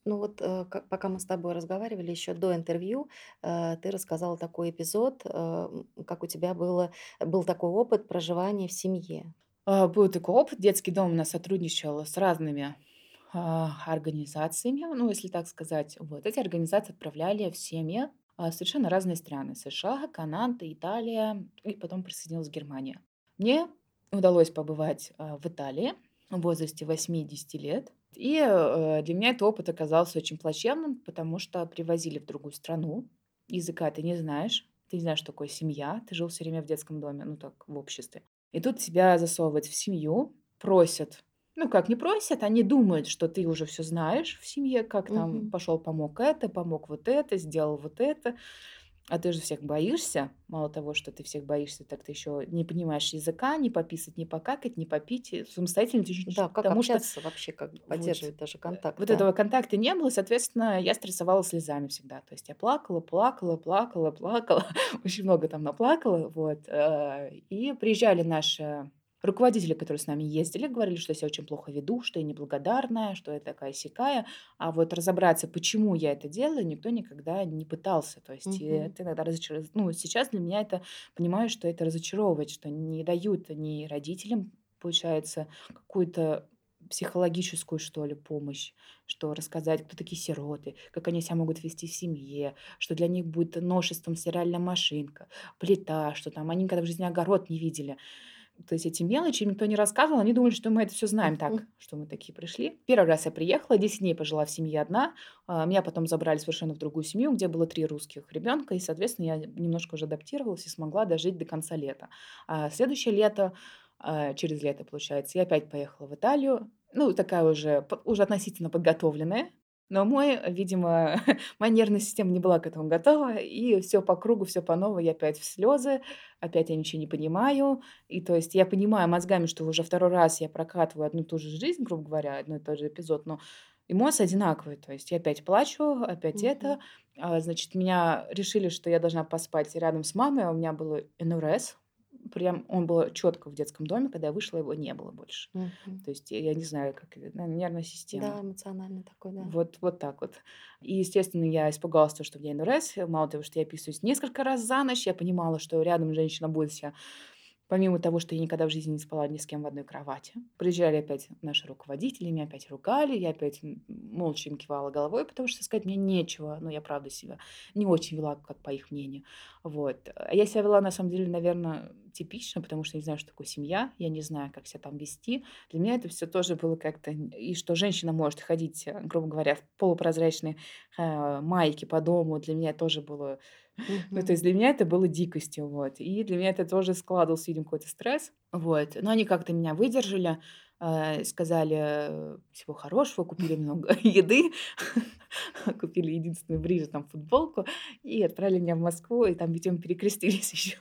Ну вот, э, ка пока мы с тобой разговаривали еще до интервью, э, ты рассказала такой эпизод, э, как у тебя было был такой опыт проживания в семье. А, был такой опыт. Детский дом у нас сотрудничал с разными, а, организациями, ну, если так сказать. Вот эти организации отправляли в семьи, а, совершенно разные страны: США, Канада, Италия и потом присоединилась Германия. Мне удалось побывать, в Италии в возрасте 8-10 лет. И, э, для меня этот опыт оказался очень плачевным, потому что привозили в другую страну, языка ты не знаешь, ты не знаешь, что такое семья, ты жил всё время в детском доме, ну так, в обществе. И тут тебя засовывают в семью, просят, ну как не просят, они думают, что ты уже всё знаешь в семье, как там Мгм. пошёл, помог это, помог вот это, сделал вот это. А ты же всех боишься. Мало того, что ты всех боишься, так ты ещё не понимаешь языка: ни пописать, ни покакать, ни попить. Самостоятельно ты ещё Да, как потому что общаться вообще, как вот, поддерживать даже э, контакт, вот да. этого контакта не было, соответственно, я стрессовала слезами всегда. То есть я плакала, плакала, плакала, плакала, очень много там наплакала, вот. Э, и приезжали наши руководители, которые с нами ездили, говорили, что я себя очень плохо веду, что я неблагодарная, что я такая-сякая. А вот разобраться, почему я это делаю, никто никогда не пытался. То есть Мгм. это иногда разочаров ну, сейчас для меня это понимаю, что это разочаровывает, что не дают ни родителям, получается, какую-то психологическую, что ли, помощь, что рассказать, кто такие сироты, как они себя могут вести в семье, что для них будет новшеством стиральная машинка, плита, что там они никогда в жизни огород не видели. То есть эти мелочи им никто не рассказывал, они думали, что мы это всё знаем так, что мы такие пришли. 1 раз я приехала, 10 дней пожила в семье одна, а, меня потом забрали совершенно в другую семью, где было 3 русских ребёнка, и, соответственно, я немножко уже адаптировалась и смогла дожить до конца лета. А следующее лето, а, через лето, получается, я опять поехала в Италию. Ну, такая уже уже относительно подготовленная, но мой, видимо, моя нервная система не была к этому готова, и всё по кругу, всё по новой, и опять в слёзы, опять я ничего не понимаю. И то есть я понимаю мозгами, что уже 2 раз я прокатываю одну и ту же жизнь, грубо говоря, одно и тот же эпизод, но эмоции одинаковые. То есть я опять плачу, опять это. Мгм. А, значит, меня решили, что я должна поспать рядом с мамой, а у меня было НРС. Прям он был чётко в детском доме, когда я вышла, его не было больше. Мгм. То есть я не знаю, как нервная система. Да, эмоциональный такой, да. Вот вот так вот. И, естественно, я испугалась, то что у меня НРС. Мало того, что я писаюсь несколько раз за ночь, я понимала, что рядом женщина будет ся помимо того, что я никогда в жизни не спала ни с кем в одной кровати. Приезжали опять наши руководители, меня опять ругали, я опять, молча им кивала головой, потому что сказать мне нечего. Ну, я правда себя не очень вела, как по их мнению. Вот. А я себя вела, на самом деле, наверно, типично, потому что я не знаю, что такое семья, я не знаю, как себя там вести. Для меня это всё тоже было как-то и что женщина может ходить, э, грубо говоря, в полупрозрачной, а, майке по дому, для меня тоже было ну, то есть для меня это было дикостью, вот. И для меня это тоже складывался, видимо, какой-то стресс. Вот. Но они как-то меня выдержали, а, сказали: "Всего хорошего", купили много еды, купили единственную в Риже там футболку и отправили меня в Москву, и там, видимо, перекрестились ещё.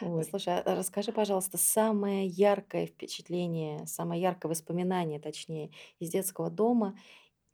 Вот. Слушай, а расскажи, пожалуйста, самое яркое впечатление, самое яркое воспоминание, точнее, из детского дома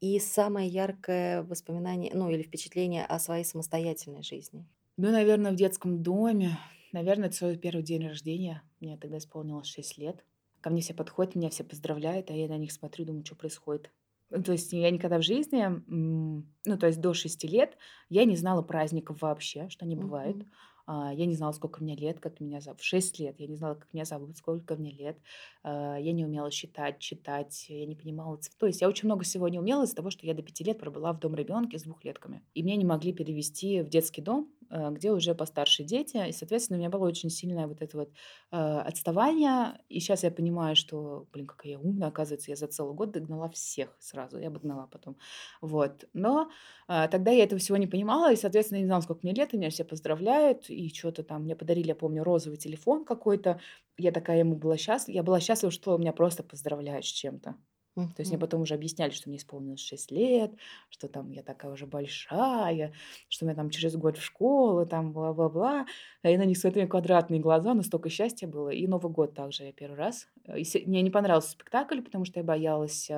и самое яркое воспоминание, ну, или впечатление о своей самостоятельной жизни. Ну, наверно, в детском доме, наверно, это свой 1 день рождения. Мне тогда исполнилось 6 лет. Ко мне все подходят, меня все поздравляют, а я на них смотрю, думаю: "Чё происходит?" Ну, то есть я никогда в жизни, ну, то есть до 6 лет я не знала праздников вообще, что они бывают. Мгм. А, я не знала, сколько мне лет, как меня зов в 6 лет я не знала, как меня зовут, сколько мне лет. А, я не умела считать, читать, я не понимала цв то есть я очень много всего не умела из-за того, что я до 5 лет пробыла в домребёнке с двухлетками. И меня не могли перевести в детский дом, где уже постарше дети. И, соответственно, у меня было очень сильное вот это вот, а, отставание. И щас я понимаю, что, блин, какая я умная, оказывается, я за целый год догнала всех сразу и обогнала потом. Вот. Но, а, тогда я этого всего не понимала и, соответственно, я не знала, сколько мне лет, и меня все поздравляют, и чё-то там мне подарили, я помню, розовый телефон какой-то. Я такая ему была счастлива я была счастлива, что меня просто поздравляют с чем-то. То есть мне потом уже объясняли, что мне исполнилось 6 лет, что там я такая уже большая, что мне там через год в школу, там бла-бла-бла. А я на них смотрю, у меня квадратные глаза, но столько счастья было. И Новый год также я 1 раз. И се мне не понравился спектакль, потому что я боялась,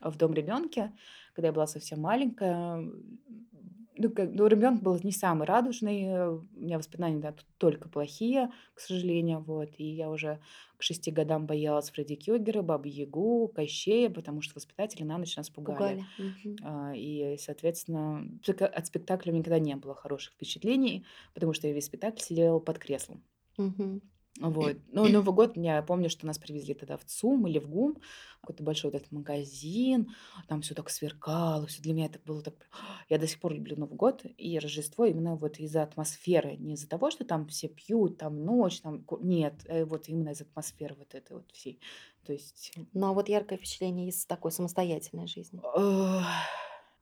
в домребёнке, когда я была совсем маленькая. ну, как, ну, ребенок был не самый радужный, э, у меня воспоминания, да, только плохие, к сожалению, вот, и я уже к шести годам боялась Фредди Кюгера, Бабы Ягу, Кощея, потому что воспитатели на ночь нас пугали. Пугали. А, И, соответственно, от спектакля никогда не было хороших впечатлений, потому что я весь спектакль сидела под креслом. Мгм. Вот. Ну, Новый год, я помню, что нас привезли тогда в ЦУМ или в ГУМ, какой-то большой вот этот магазин, там все так сверкало, все для меня это было так... Я до сих пор люблю Новый год и Рождество именно вот из-за атмосферы, не из-за того, что там все пьют, там ночь, там... Нет, э, вот именно из атмосферы вот этой вот всей. То есть... Ну, а вот яркое впечатление из такой самостоятельной жизни.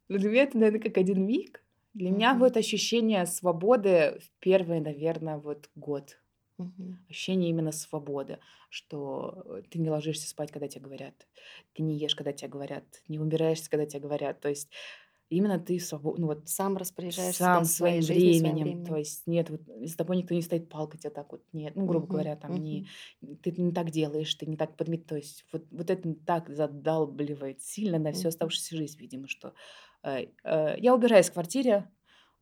ну, Для меня это, наверное, как один миг. Для меня вот ощущение свободы в первый, наверное, вот год. Мгм. Ощущение именно свободы, что э, ты не ложишься спать, когда тебе говорят, ты не ешь, когда тебе говорят, не убираешься, когда тебе говорят. То есть именно ты свободен, ну вот Сам распоряжаешься, сам своей своим жизнью, своим временем. То временем. есть нет, вот с тобой никто не стоит палкой тебя так вот, нет, ну, грубо Мгм. говоря, там не, Мгм. ты не так делаешь, ты не так подмет, то есть вот, вот это так задалбливает сильно на всю Мгм. оставшуюся жизнь, видимо, что э, э, я убираюсь в квартире,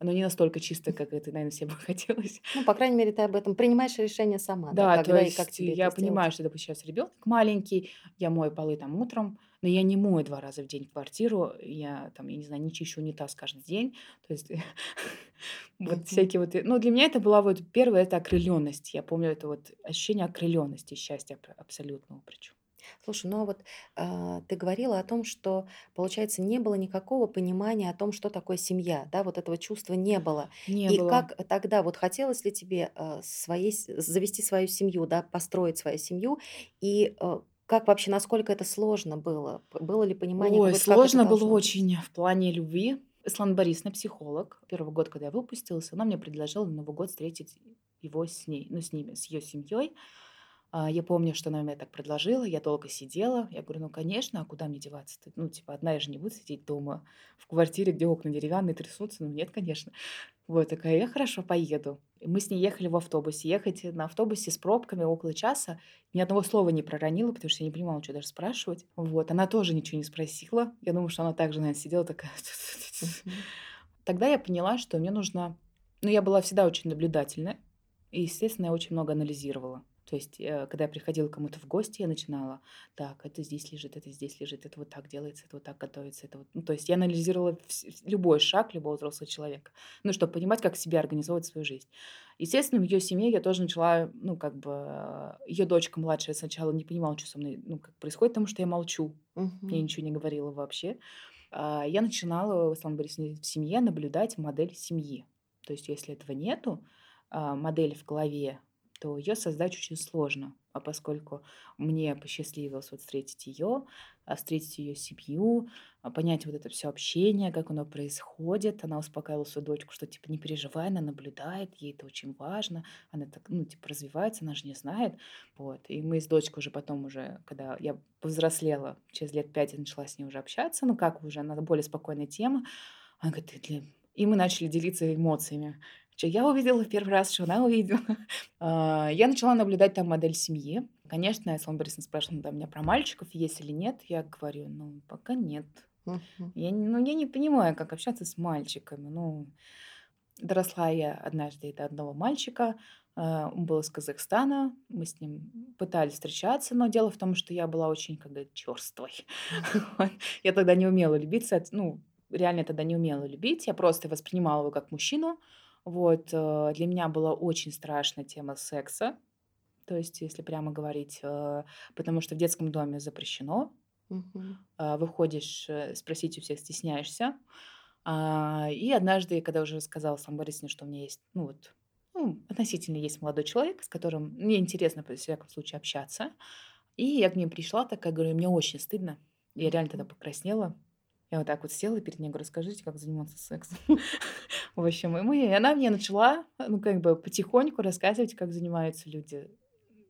но не настолько чисто, как это, наверное, всем бы хотелось. Ну, по крайней мере, ты об этом принимаешь решение сама, да, Да, то когда и как есть тебе я это сделать. понимаю, что, допустим, сейчас ребенок маленький, я мою полы там утром, но я не мою два раза в день квартиру, я там, я не знаю, не чищу унитаз каждый день, то есть вот всякие вот, ну, для меня это была вот первое, это окрыленность, я помню это вот ощущение окрыленности, счастья аб- абсолютного причем. Слушай, ну а вот а, ты говорила о том, что, получается, не было никакого понимания о том, что такое семья, да, вот этого чувства не было. Не И было. как тогда, вот хотелось ли тебе а, своей, с- завести свою семью, да, построить свою семью, и а, как вообще, насколько это сложно было? П- Было ли понимание Ой, какое-то, как это сложно было должно быть? очень в плане любви. Светлана Борисовна, психолог, первый год, когда я выпустилась, она мне предложила на Новый год встретить его с ней, ну, с ними, с ее семьей. А, Я помню, что она мне так предложила, я долго сидела. Я говорю, ну, конечно, а куда мне деваться-то? Ну, типа, одна я же не буду сидеть дома в квартире, где окна деревянные, трясутся. Ну, нет, конечно. Вот, такая, я хорошо поеду. И мы с ней ехали в автобусе. Ехать на автобусе с пробками около часа. Ни одного слова не проронила, потому что я не понимала, что даже спрашивать. Вот, она тоже ничего не спросила. Я думаю, что она также, наверное, сидела такая... Тогда я поняла, что мне нужно... Ну, я была всегда очень наблюдательна. И, естественно, я очень много анализировала. То есть, э, когда я приходила кому-то в гости, я начинала, так, это здесь лежит, это здесь лежит, это вот так делается, это вот так готовится, это вот... Ну, то есть я анализировала любой шаг любого взрослого человека, ну, чтобы понимать, как себе организовывать свою жизнь. Естественно, в ее семье я тоже начала, ну, как бы, ее дочка младшая сначала не понимала, что со мной, ну, как происходит, потому что я молчу, я Мгм. ничего не говорила вообще. А, Я начинала, в Борисовне, в семье наблюдать модель семьи. То есть, если этого нету, а, модель в голове, то ее создать очень сложно. А поскольку мне посчастливилось вот встретить ее, встретить ее семью, а, понять вот это все общение, как оно происходит, она успокаивала свою дочку, что типа не переживай, она наблюдает, ей это очень важно, она так, ну, типа развивается, она же не знает. Вот. И мы с дочкой уже потом уже, когда я повзрослела, через лет пять я начала с ней уже общаться, ну как уже, на более спокойная тема. Она говорит, «Ты для-» и мы начали делиться эмоциями. Что я увидела в первый раз, что она увидела. А, Я начала наблюдать там модель семьи. Конечно, Ислам Борисовна спрашивала да, меня про мальчиков, есть или нет. Я говорю, ну, пока нет. Мгм. Я, не- ну, я не понимаю, как общаться с мальчиками. Ну, доросла я однажды до одного мальчика. а, Он был из Казахстана. Мы с ним пытались встречаться, но дело в том, что я была очень, говорят, черствой. Я тогда не умела любиться. от- Ну, реально тогда не умела любить. Я просто воспринимала его как мужчину. Вот. э, Для меня была очень страшная тема секса. То есть, если прямо говорить, э, потому что в детском доме запрещено. А, Выходишь, спросить у всех, стесняешься. А, И однажды, когда уже сказала сам Борисовне, что у меня есть, ну вот, ну, относительно есть молодой человек, с которым мне интересно, во всяком случае, общаться. И я к ней пришла, такая, говорю, мне очень стыдно. Я реально тогда покраснела. Я вот так вот села перед ней, говорю, скажите, как заниматься сексом. В общем, и, мы, и она мне начала, ну, как бы потихоньку рассказывать, как занимаются люди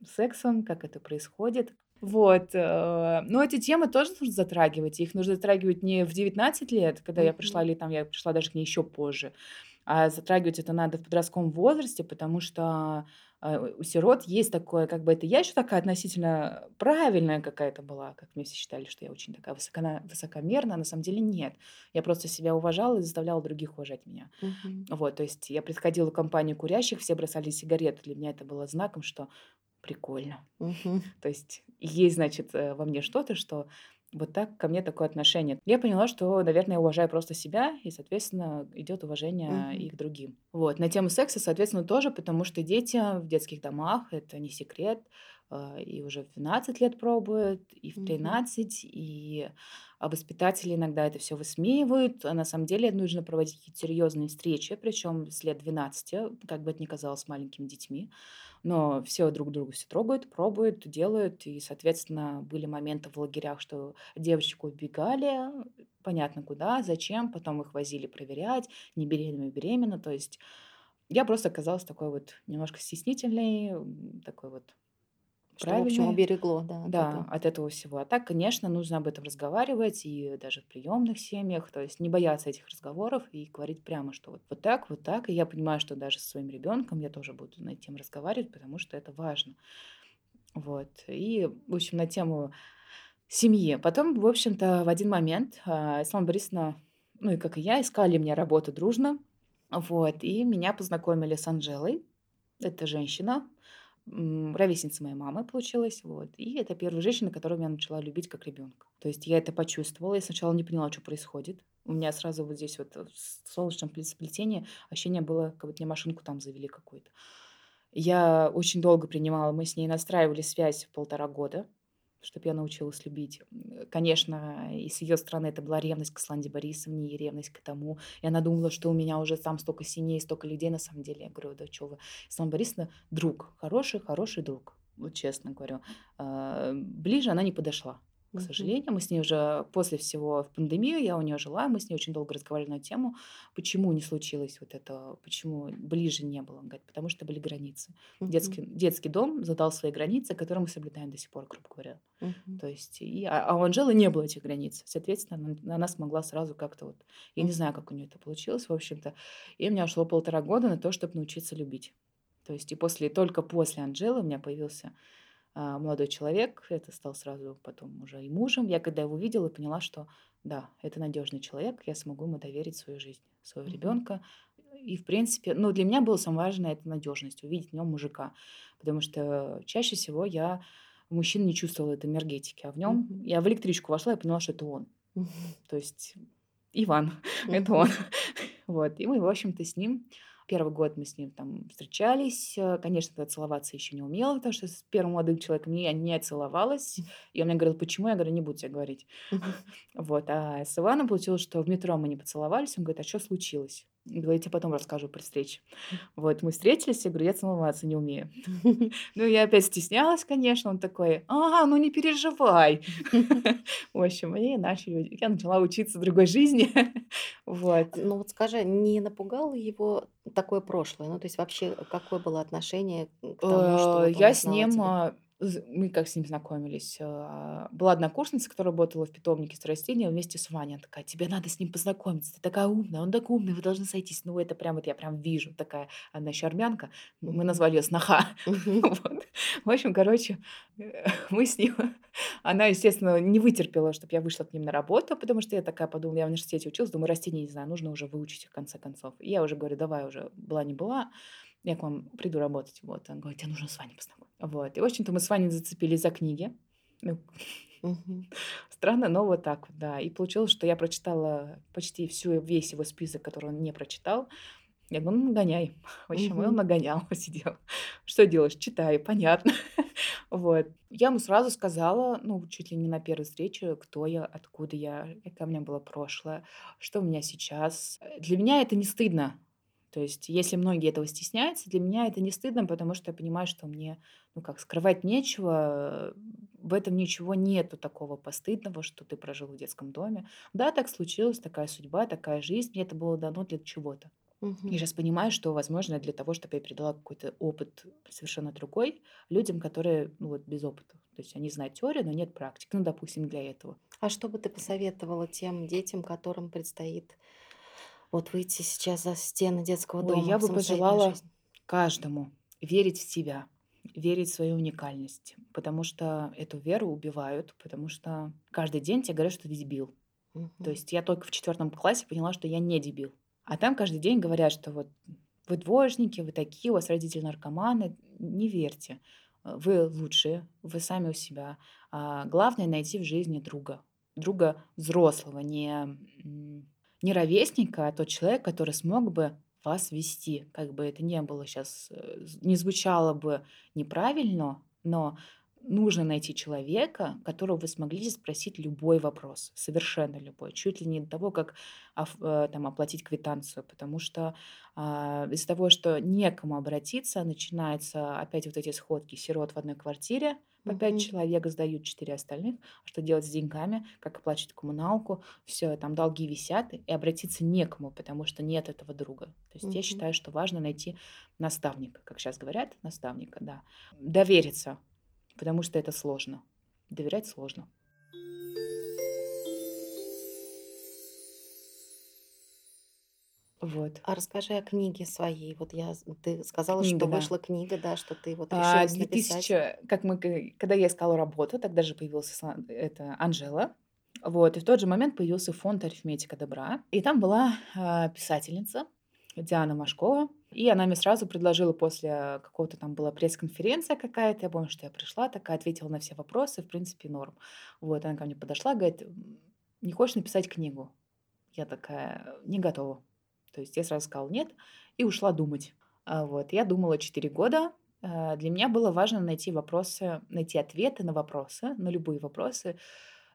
сексом, как это происходит. Вот. э, Но эти темы тоже нужно затрагивать. Их нужно затрагивать не в 19 лет, когда я пришла, или там я пришла даже к ней еще позже, А затрагивать это надо в подростковом возрасте, потому что, у сирот есть такое, как бы это я еще такая относительно правильная какая-то была, как мне все считали, что я очень такая высокона высокомерная, а на самом деле нет. Я просто себя уважала и заставляла других уважать меня. Мгм. Вот, то есть я приходила в компанию курящих, все бросали сигареты. Для меня это было знаком, что прикольно. Мгм. То есть есть, значит, э, во мне что-то, что вот так ко мне такое отношение. Я поняла, что, наверное, я уважаю просто себя, и, соответственно, идет уважение Мгм. и к другим. Вот. На тему секса, соответственно, тоже, потому что дети в детских домах, это не секрет, и уже в 12 лет пробуют, и в Мгм. 13, и а воспитатели иногда это все высмеивают. А на самом деле нужно проводить какие-то серьезные встречи, причем с лет 12, как бы это ни казалось маленькими детьми. Но все друг друга все трогают, пробуют, делают. И, соответственно, были моменты в лагерях, что девочек убегали, понятно куда, зачем, потом их возили проверять, не беременна, беременна. То есть я просто оказалась такой вот немножко стеснительной, такой вот Что, в общем, уберегло, да, от Да, этого. от этого всего. А так, конечно, нужно об этом разговаривать и даже в приемных семьях, то есть не бояться этих разговоров и говорить прямо, что вот, вот так, вот так. И я понимаю, что даже со своим ребенком я тоже буду на тему разговаривать, потому что это важно. Вот. И, в общем, на тему семьи. Потом, в общем-то, в один момент а, Ислам Борисовна, ну и как и я, искали мне работу дружно. Вот. И меня познакомили с Анжелой. Это женщина, ровесница моей мамы получилась. Вот. И это первая женщина, которую я начала любить как ребенка. То есть я это почувствовала. Я сначала не поняла, что происходит. У меня сразу вот здесь вот в с- солнечном пле- сплетении ощущение было, как будто мне машинку там завели какую-то. Я очень долго принимала, мы с ней настраивали связь полтора года, чтобы я научилась любить. Конечно, и с ее стороны это была ревность к Сланде Борисовне и ревность к тому. И она думала, что у меня уже там столько семей, столько людей. На самом деле, я говорю, да что вы. Сланда Борисовна друг, хороший, хороший друг. Вот честно говорю. А, Ближе она не подошла. К сожалению, мы с ней уже после всего в пандемию, я у нее жила, мы с ней очень долго разговаривали на тему, почему не случилось вот это, почему ближе не было. Он говорит, потому что были границы. Детский, детский дом задал свои границы, которые мы соблюдаем до сих пор, грубо говоря. То есть, и, а, а у Анжелы не было этих границ. Соответственно, она, она смогла сразу как-то вот... Я не знаю, как у нее это получилось, в общем-то. И у меня ушло полтора года на то, чтобы научиться любить. То есть, и после, только после Анжелы у меня появился молодой человек. Это стал сразу потом уже и мужем. Я когда его видела, поняла, что да, это надежный человек, я смогу ему доверить свою жизнь, своего Мгм. ребенка. И, в принципе, ну, для меня было самое важное это надежность, увидеть в нем мужика. Потому что чаще всего я мужчин не чувствовала этой энергетики, а в нем Мгм. я в электричку вошла и поняла, что это он. Мгм. То есть Иван, это он. Вот. И мы, в общем-то, с ним первый год мы с ним там встречались. Э, Конечно, тогда целоваться еще не умела, потому что с первым молодым человеком я не целовалась. И он мне говорил, почему? Я говорю, не буду тебе говорить. Вот. А с Иваном получилось, что в метро мы не поцеловались. Он говорит, а что случилось? Говорю, я тебе потом расскажу при встрече. Вот, мы встретились, я говорю, я целоваться не умею. Ну, я опять стеснялась, конечно. Он такой, ага, ну не переживай. В общем, и начали, я начала учиться другой жизни. Вот. Ну вот скажи, не напугало его такое прошлое? Ну, то есть вообще, какое было отношение к тому, что Э, я с ним, а, мы как с ним знакомились, а, была однокурсница, которая работала в питомнике с растением вместе с Ваней. Она такая: "Тебе надо с ним познакомиться, ты такая умная, он такой умный, вы должны сойтись". Ну, это прям вот я прям вижу, такая она еще армянка, мы назвали ее сноха. В общем, короче, э, мы с ним она, естественно, не вытерпела, чтобы я вышла к ним на работу, потому что я такая подумала, я в университете училась, думаю, растения не знаю, нужно уже выучить в конце концов. И я уже говорю: "Давай уже, была не была, я к вам приду работать". Вот. Он говорит: "Тебе нужно с Ваней познакомиться". Вот. И, в общем-то, мы с Ваней зацепились за книги. Ну, странно, но вот так вот, да. И получилось, что я прочитала почти всю весь его список, который он не прочитал. Я говорю: "Ну, нагоняй". В общем, и он нагонял, сидел. Что делаешь? Читаю, понятно. Вот. Я ему сразу сказала, ну, чуть ли не на первой встрече, кто я, откуда я, какое у меня было прошлое, что у меня сейчас. Для меня это не стыдно. То есть, если многие этого стесняются, для меня это не стыдно, потому что я понимаю, что мне, ну как, скрывать нечего, в этом ничего нету такого постыдного, что ты прожил в детском доме. Да, так случилось, такая судьба, такая жизнь, мне это было дано для чего-то. Я Мгм. сейчас понимаю, что, возможно, для того, чтобы я передала какой-то опыт совершенно другой людям, которые, ну, вот без опыта. То есть они знают теорию, но нет практики. Ну, допустим, для этого. А что бы ты посоветовала тем детям, которым предстоит Вот выйти сейчас за стены детского Ой, дома я бы пожелала жизнь? каждому верить в себя, верить в свою уникальность, потому что эту веру убивают, потому что каждый день тебе говорят, что ты дебил. То Мгм. есть я только в четвертом классе поняла, что я не дебил. А там каждый день говорят, что вот вы двоечники, вы такие, у вас родители наркоманы. Не верьте. Вы лучшие, вы сами у себя. А главное найти в жизни друга. Друга взрослого, не, не ровесника, а тот человек, который смог бы вас вести. Как бы это не было сейчас, не звучало бы неправильно, но нужно найти человека, которого вы смогли спросить любой вопрос, совершенно любой, чуть ли не до того, как э, там, оплатить квитанцию, потому что а, из-за того, что некому обратиться, начинаются опять вот эти сходки сирот в одной квартире, по пять Мгм. человек сдают четыре остальных, а что делать с деньгами, как оплачивать коммуналку, все, там долги висят, и обратиться некому, потому что нет этого друга. То есть я Мгм. считаю, что важно найти наставника, как сейчас говорят, наставника, да. Довериться, потому что это сложно. Доверять сложно. Вот. А расскажи о книге своей. Вот я, ты сказала, Книга, что да. вышла книга, да, что ты вот А, решилась написать. 2000, как мы, когда я искала работу, тогда же появился это Анжела. Вот, и в тот же момент появился фонд «Арифметика добра». И там была а, писательница Диана Машкова. И она мне сразу предложила после какого-то там была пресс-конференция какая-то, я помню, что я пришла такая, ответила на все вопросы, в принципе, норм. Вот, она ко мне подошла, говорит, «М, не хочешь написать книгу? Я такая, не готова. То есть я сразу сказала нет и ушла думать. А, Вот, я думала 4 года. А, Для меня было важно найти вопросы, найти ответы на вопросы, на любые вопросы.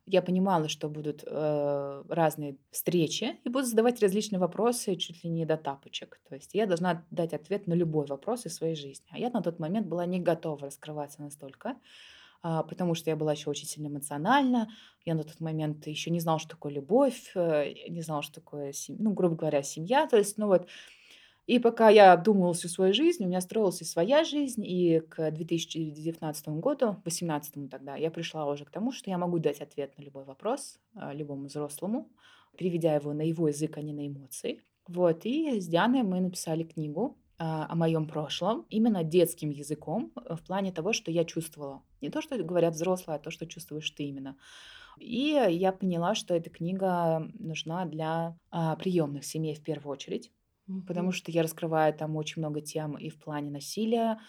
Я понимала, что будут э, разные встречи и будут задавать различные вопросы чуть ли не до тапочек. То есть я должна дать ответ на любой вопрос из своей жизни. А я на тот момент была не готова раскрываться настолько, потому что я была еще очень сильно эмоциональна. Я на тот момент еще не знала, что такое любовь, э, не знала, что такое, сем- ну, грубо говоря, семья. То есть, ну вот, и пока я думала всю свою жизнь, у меня строилась и своя жизнь, и к 2019 году, 2018 тогда, я пришла уже к тому, что я могу дать ответ на любой вопрос а, любому взрослому, переведя его на его язык, а не на эмоции. Вот, и с Дианой мы написали книгу а, о моем прошлом, именно детским языком, э, в плане того, что я чувствовала. Не то, что говорят взрослые, а то, что чувствуешь ты именно. И я поняла, что эта книга нужна для приемных семей в первую очередь Потому Мгм. что я раскрываю там очень много тем и в плане насилия, а,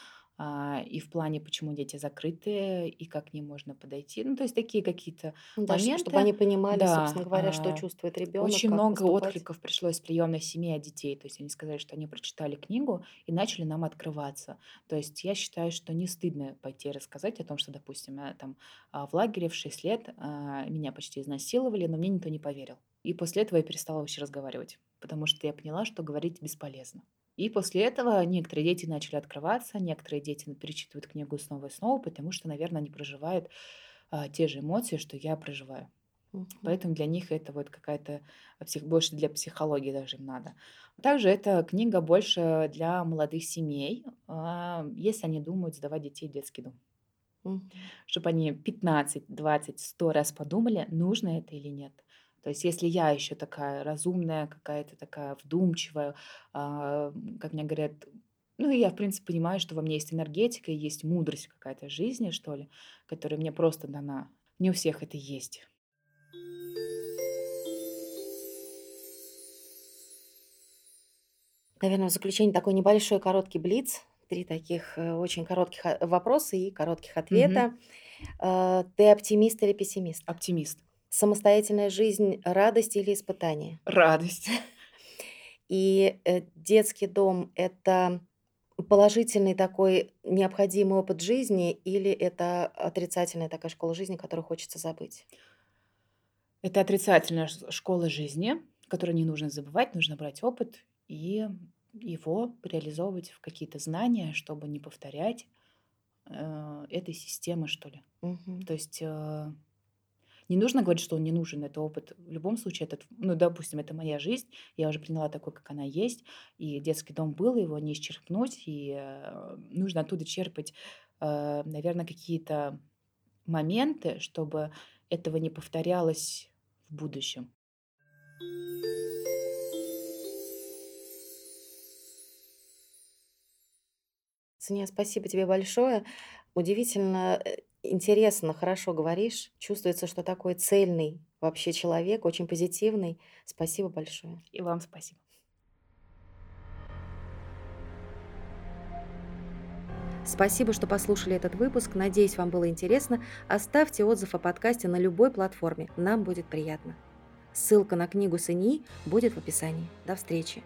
и в плане, почему дети закрыты, и как к ним можно подойти. Ну, то есть такие какие-то Ну Да, ш- чтобы моменты. они понимали, собственно Да, говоря, что а, чувствует ребенок, очень много поступать. откликов пришло из приемных семей от детей. То есть они сказали, что они прочитали книгу и начали нам открываться. То есть я считаю, что не стыдно пойти рассказать о том, что, допустим, я там а, в лагере в 6 лет а, меня почти изнасиловали, но мне никто не поверил. И после этого я перестала вообще разговаривать, потому что я поняла, что говорить бесполезно. И после этого некоторые дети начали открываться, некоторые дети перечитывают книгу снова и снова, потому что, наверное, они проживают а, те же эмоции, что я проживаю. Мгм. Поэтому для них это вот какая-то а, псих... больше для психологии даже им надо. Также эта книга больше для молодых семей, а, если они думают сдавать детей в детский дом. Мгм. Чтобы они 15, 20, 100 раз подумали, нужно это или нет. То есть если я еще такая разумная, какая-то такая вдумчивая, а, как мне говорят, ну, и я, в принципе, понимаю, что во мне есть энергетика, есть мудрость какая-то жизни, что ли, которая мне просто дана. Не у всех это есть. Наверное, в заключение такой небольшой короткий блиц. Три таких э, очень коротких а, вопроса и коротких ответа. А, Ты оптимист или пессимист? Оптимист. Самостоятельная жизнь– радость или испытание? Радость. И э, детский дом– это положительный такой необходимый опыт жизни или это отрицательная такая школа жизни, которую хочется забыть? Это отрицательная школа жизни, которую не нужно забывать, нужно брать опыт и его реализовывать в какие-то знания, чтобы не повторять э, этой системы, что ли. Мгм. То есть э, не нужно говорить, что он не нужен, это опыт. В любом случае, этот, ну, допустим, это моя жизнь, я уже приняла такой, как она есть, и детский дом был, его не исчерпнуть, и э, нужно оттуда черпать, э, наверное, какие-то моменты, чтобы этого не повторялось в будущем. Соня, спасибо тебе большое. Удивительно э, интересно, хорошо говоришь. Чувствуется, что такой цельный вообще человек, очень позитивный. Спасибо большое. И вам спасибо. Спасибо, что послушали этот выпуск. Надеюсь, вам было интересно. Оставьте отзыв о подкасте на любой платформе. Нам будет приятно. Ссылка на книгу Сыни будет в описании. До встречи!